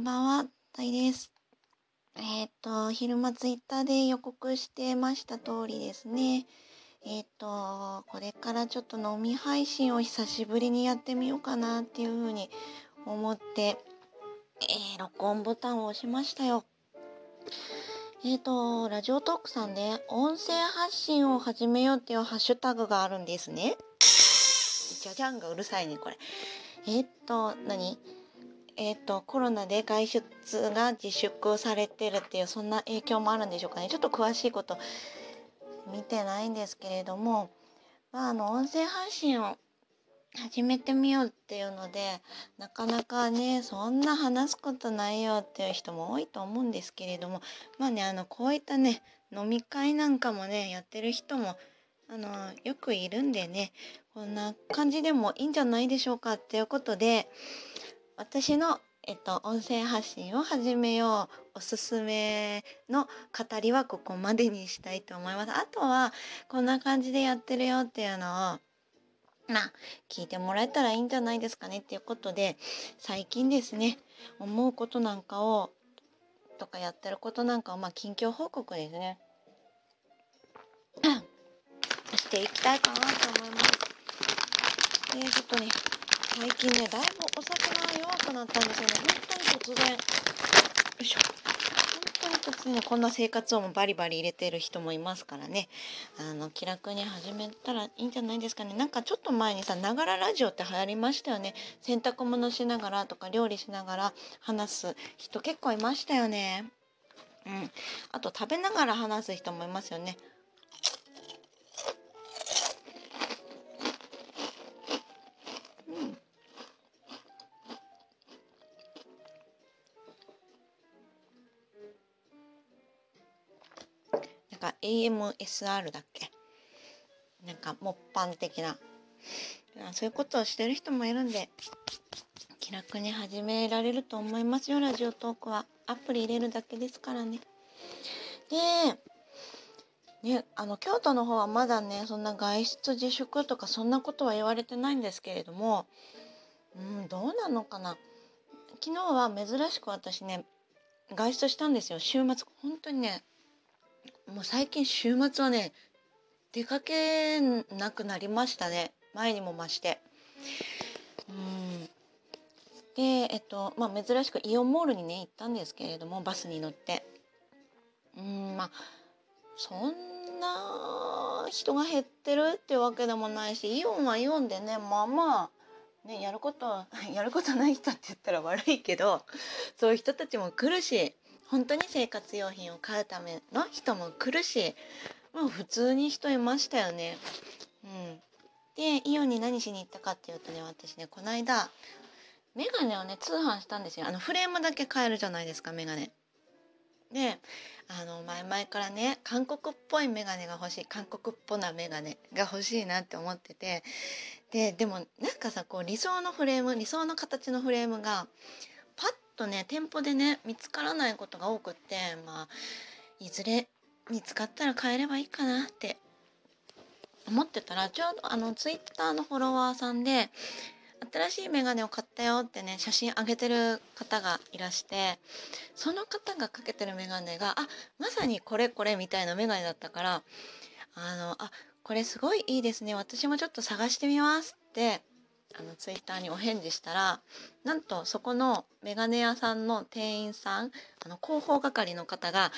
んばんは、たいです。えっ、と、昼間ツイッターで予告してました通りですね。えっ、と、これからちょっと飲み配信を久しぶりにやってみようかなっていうふうに思って、えー録音ボタンを押しましたよ。えっ、と、ラジオトークさんで音声発信を始めようっていうハッシュタグがあるんですね。じゃじゃんがうるさいね、これ。えっ、と、何？えっ、と、コロナで外出が自粛されてるっていう、そんな影響もあるんでしょうかね。ちょっと詳しいこと見てないんですけれども、まあ、あの、音声配信を始めてみようっていうので、なかなかね、そんな話すことないよっていう人も多いと思うんですけれども、まあね、あの、こういったね、飲み会なんかもね、やってる人も、あの、よくいるんでね、こんな感じでもいいんじゃないでしょうかっていうことで、私の、えっと、音声発信を始めようおすすめの語りはここまでにしたいと思います。あとはこんな感じでやってるよっていうのをまあ聞いてもらえたらいいんじゃないですかねっていうことで最近ですね思うことなんかをとかやってることなんかをまあ近況報告ですね していきたいかなと思います。でちょっとね最近ねだいぶお酒が弱くなったんですよね本当に突然。よいしょ。本当に突然こんな生活音もバリバリ入れてる人もいますからね。あの気楽に始めたらいいんじゃないですかね。なんかちょっと前にさながらラジオって流行りましたよね。洗濯物しながらとか料理しながら話す人結構いましたよね。うん。あと食べながら話す人もいますよね。AMSR だっけ？なんかもっぱん的な。そういうことをしてる人もいるんで気楽に始められると思いますよ。ラジオトークは。アプリ入れるだけですからね。でねあの京都の方はまだねそんな外出自粛とかそんなことは言われてないんですけれどもうんどうなのかな。昨日は珍しく私ね外出したんですよ。週末本当にねもう最近週末はね出かけなくなりましたね。前にも増して。うん。でえっとまあ珍しくイオンモールにね行ったんですけれどもバスに乗って。うんまあそんな人が減ってるってわけでもないしイオンはイオンでねまあまあねやること やることない人って言ったら悪いけどそういう人たちも来るし本当に生活用品を買うための人も来るしまあ普通に人いましたよね。うん、でイオンに何しに行ったかっていうとね私ねこの間メガネをね通販したんですよあのフレームだけ買えるじゃないですかメガネ。であの前々からね韓国っぽいメガネが欲しい韓国っぽなメガネが欲しいなって思っててででもなんかさこう理想のフレーム理想の形のフレームがとね店舗でね見つからないことが多くってまあいずれ見つかったら買えればいいかなって思ってたらちょうどあのツイッターのフォロワーさんで新しいメガネを買ったよってね写真上げてる方がいらしてその方がかけてるメガネがあまさにこれこれみたいなメガネだったからあのあこれすごいいいですね私もちょっと探してみますってあのツイッターにお返事したらなんとそこのメガネ屋さんの店員さんあの広報係の方が、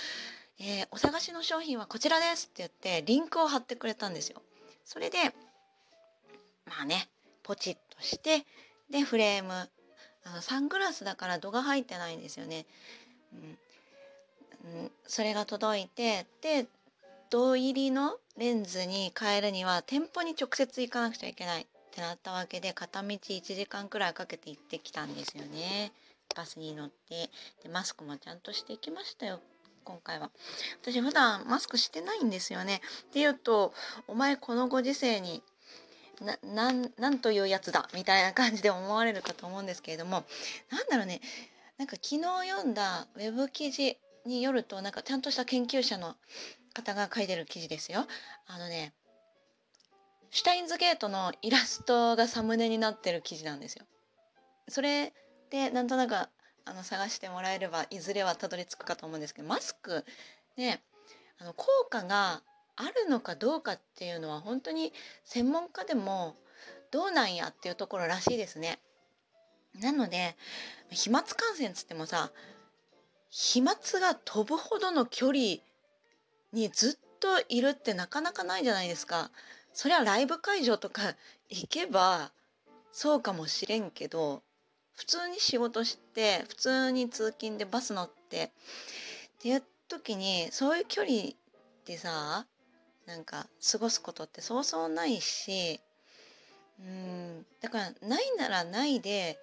えーお探しの商品はこちらです」って言ってリンクを貼ってくれたんですよ。それでまあねポチッとしてでフレームあのサングラスだから度が入ってないんですよね。うん、それが届いてで銅入りのレンズに変えるには店舗に直接行かなくちゃいけないってなったわけで片道1時間くらいかけて行ってきたんですよね。バスに乗って。でマスクもちゃんとしていきましたよ今回は。私普段マスクしてないんですよね。っていうとお前このご時世にななんなんというやつだみたいな感じで思われるかと思うんですけれども。なんだろうね。なんか昨日読んだウェブ記事によるとなんかちゃんとした研究者の方が書いてる記事ですよ。あのねシュタインズゲートのイラストがサムネになってる記事なんですよ。それでなんとなくあの探してもらえればいずれはたどり着くかと思うんですけどマスクねあの効果があるのかどうかっていうのは本当に専門家でもどうなんやっていうところらしいですね。なので飛沫感染つってもさ飛沫が飛ぶほどの距離にずっといるってなかなかないじゃないですか。そりゃライブ会場とか行けばそうかもしれんけど普通に仕事して普通に通勤でバス乗ってっていう時にそういう距離でさなんか過ごすことってそうそうないしうんだからないならないで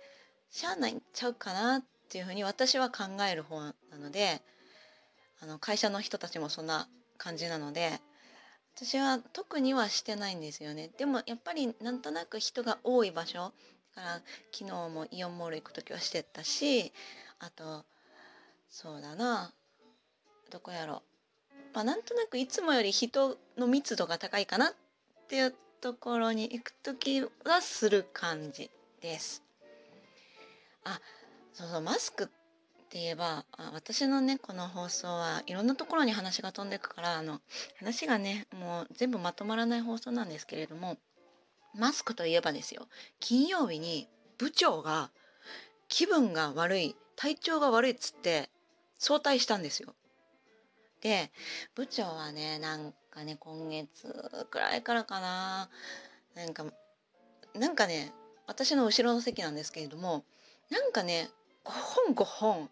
しゃあないちゃうかなっていうふうに私は考える方なのであの会社の人たちもそんな感じなので私は特にはしてないんですよねでもやっぱりなんとなく人が多い場所だから昨日もイオンモール行く時はしてたしあとそうだなどこやろまあなんとなくいつもより人の密度が高いかなっていうところに行く時はする感じです。あそうそうマスクって言えば私のねこの放送はいろんなところに話が飛んでくからあの話がねもう全部まとまらない放送なんですけれどもマスクといえばですよ金曜日に部長が気分が悪い体調が悪いっつって早退したんですよ。で部長はねなんかね今月くらいからかななんかなんかね私の後ろの席なんですけれどもなんかね5本5本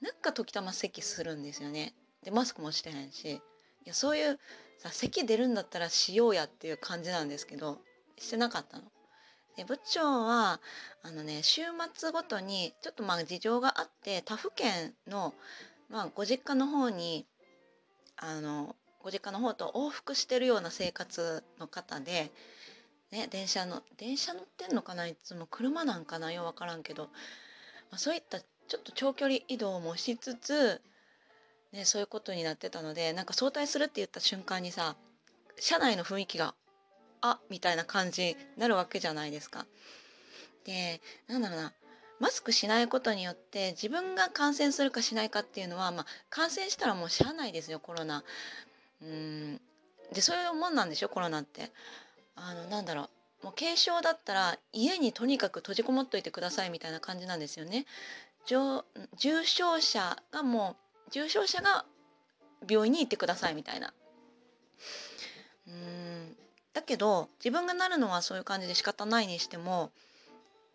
なんか時たま咳するんですよね。でマスクもしてへんしいやそういうさ咳出るんだったらしようやっていう感じなんですけどしてなかったの。で部長はあのね週末ごとにちょっとまあ事情があって他府県の、まあ、ご実家の方にあのご実家の方と往復してるような生活の方で、ね、電車の電車乗ってんのかないつも車なんかなよう分からんけど、まあ、そういったちょっと長距離移動もしつつ、ね、そういうことになってたのでなんか早退するって言った瞬間にさ車内の雰囲気があみたいな感じになるわけじゃないですか。でなんだろうなマスクしないことによって自分が感染するかしないかっていうのは、まあ、感染したらもうしゃあないですよコロナ。うんでそういうもんなんでしょコロナって。あのなんだろうもう軽症だったら家にとにかく閉じこもっといてくださいみたいな感じなんですよね。重症者がもう重症者が病院に行ってくださいみたいな。うんだけど自分がなるのはそういう感じで仕方ないにしても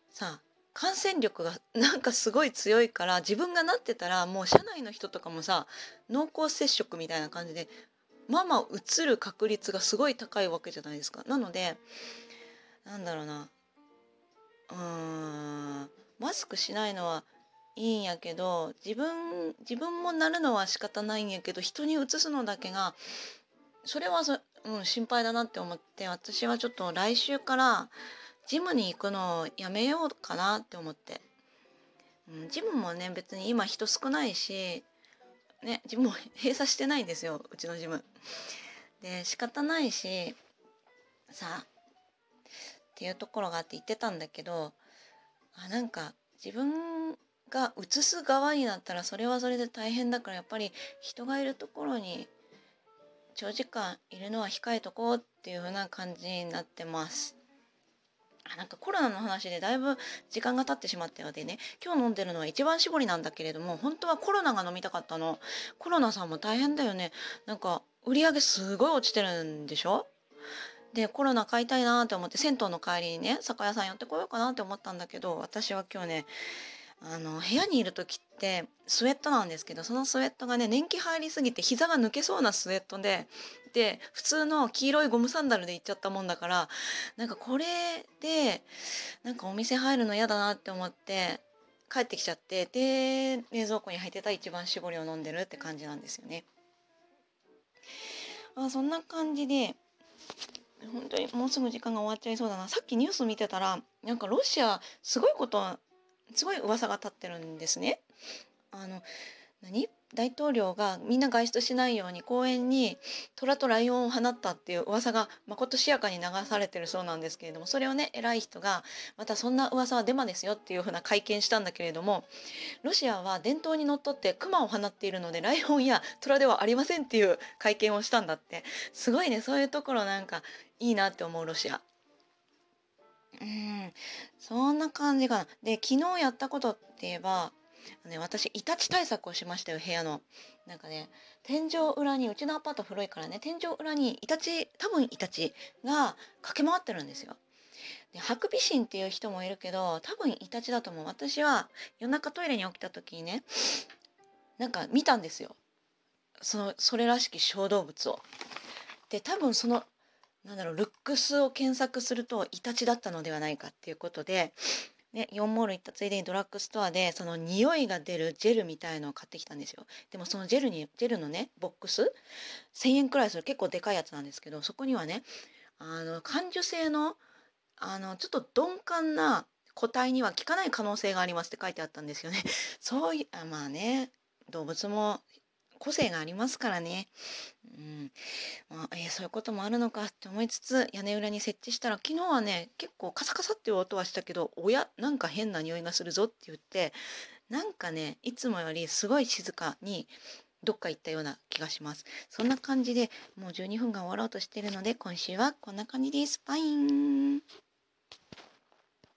さあ感染力が なんかすごい強いから自分がなってたらもう社内の人とかもさ濃厚接触みたいな感じでまあまあうつる確率がすごい高いわけじゃないですか。なのでなんだろうなうーんマスクしないのはいいんやけど自分自分もなるのは仕方ないんやけど人にうつすのだけがそれはそ、うん、心配だなって思って私はちょっと来週からジムに行くのをやめようかなって思って、うん、ジムもね別に今人少ないしねジムも閉鎖してないんですようちのジム。で仕方ないしさあっていうところがあって言ってたんだけどあなんか自分が移す側になったらそれはそれで大変だからやっぱり人がいるところに長時間いるのは控えとこうっていう風な感じになってます。なんかコロナの話でだいぶ時間が経ってしまったようでね。今日飲んでるのは一番搾りなんだけれども本当はコロナが飲みたかったの。コロナさんも大変だよね。なんか売り上げすごい落ちてるんでしょ？でコロナ買いたいなって思って銭湯の帰りにね酒屋さん寄ってこようかなって思ったんだけど私は今日ねあの部屋にいる時ってスウェットなんですけどそのスウェットがね年季入りすぎて膝が抜けそうなスウェットでで普通の黄色いゴムサンダルで行っちゃったもんだからなんかこれでなんかお店入るの嫌だなって思って帰ってきちゃってで冷蔵庫に入ってた一番搾りを飲んでるって感じなんですよね。あそんな感じで本当にもうすぐ時間が終わっちゃいそうだなさっきニュース見てたらなんかロシアすごいことすごい噂が立ってるんですね。あの何？大統領がみんな外出しないように公園に虎とライオンを放ったっていう噂がまことしやかに流されてるそうなんですけれどもそれをね偉い人がまたそんな噂はデマですよっていうふうな会見したんだけれどもロシアは伝統にのっとって熊を放っているのでライオンや虎ではありませんっていう会見をしたんだってすごいねそういうところなんかいいなって思うロシア。うんそんな感じかな。で昨日やったことって言えばね、私イタチ対策をしましたよ部屋の。なんかね天井裏にうちのアパート古いからね天井裏にイタチ多分イタチが駆け回ってるんですよ。でハクビシンっていう人もいるけど多分イタチだと思う。私は夜中トイレに起きた時にねなんか見たんですよ。そのそれらしき小動物を。で多分そのなんだろうルックスを検索するとイタチだったのではないかっていうことでね、4モール行ったついでにドラッグストアでその匂いが出るジェルみたいのを買ってきたんですよでもそのジェルにジェルのねボックス1,000円くらいする結構でかいやつなんですけどそこにはねあの感受性のあのちょっと鈍感な個体には効かない可能性がありますって書いてあったんですよね。そういうあまあね動物も個性がありますからね。うんまあ、えー、そういうこともあるのかって思いつつ屋根裏に設置したら昨日はね結構カサカサっていう音はしたけど「おや？なんか変な匂いがするぞ」って言ってなんかねいつもよりすごい静かにどっか行ったような気がします。そんな感じでもう12分が終わろうとしてるので今週はこんな感じです。バイン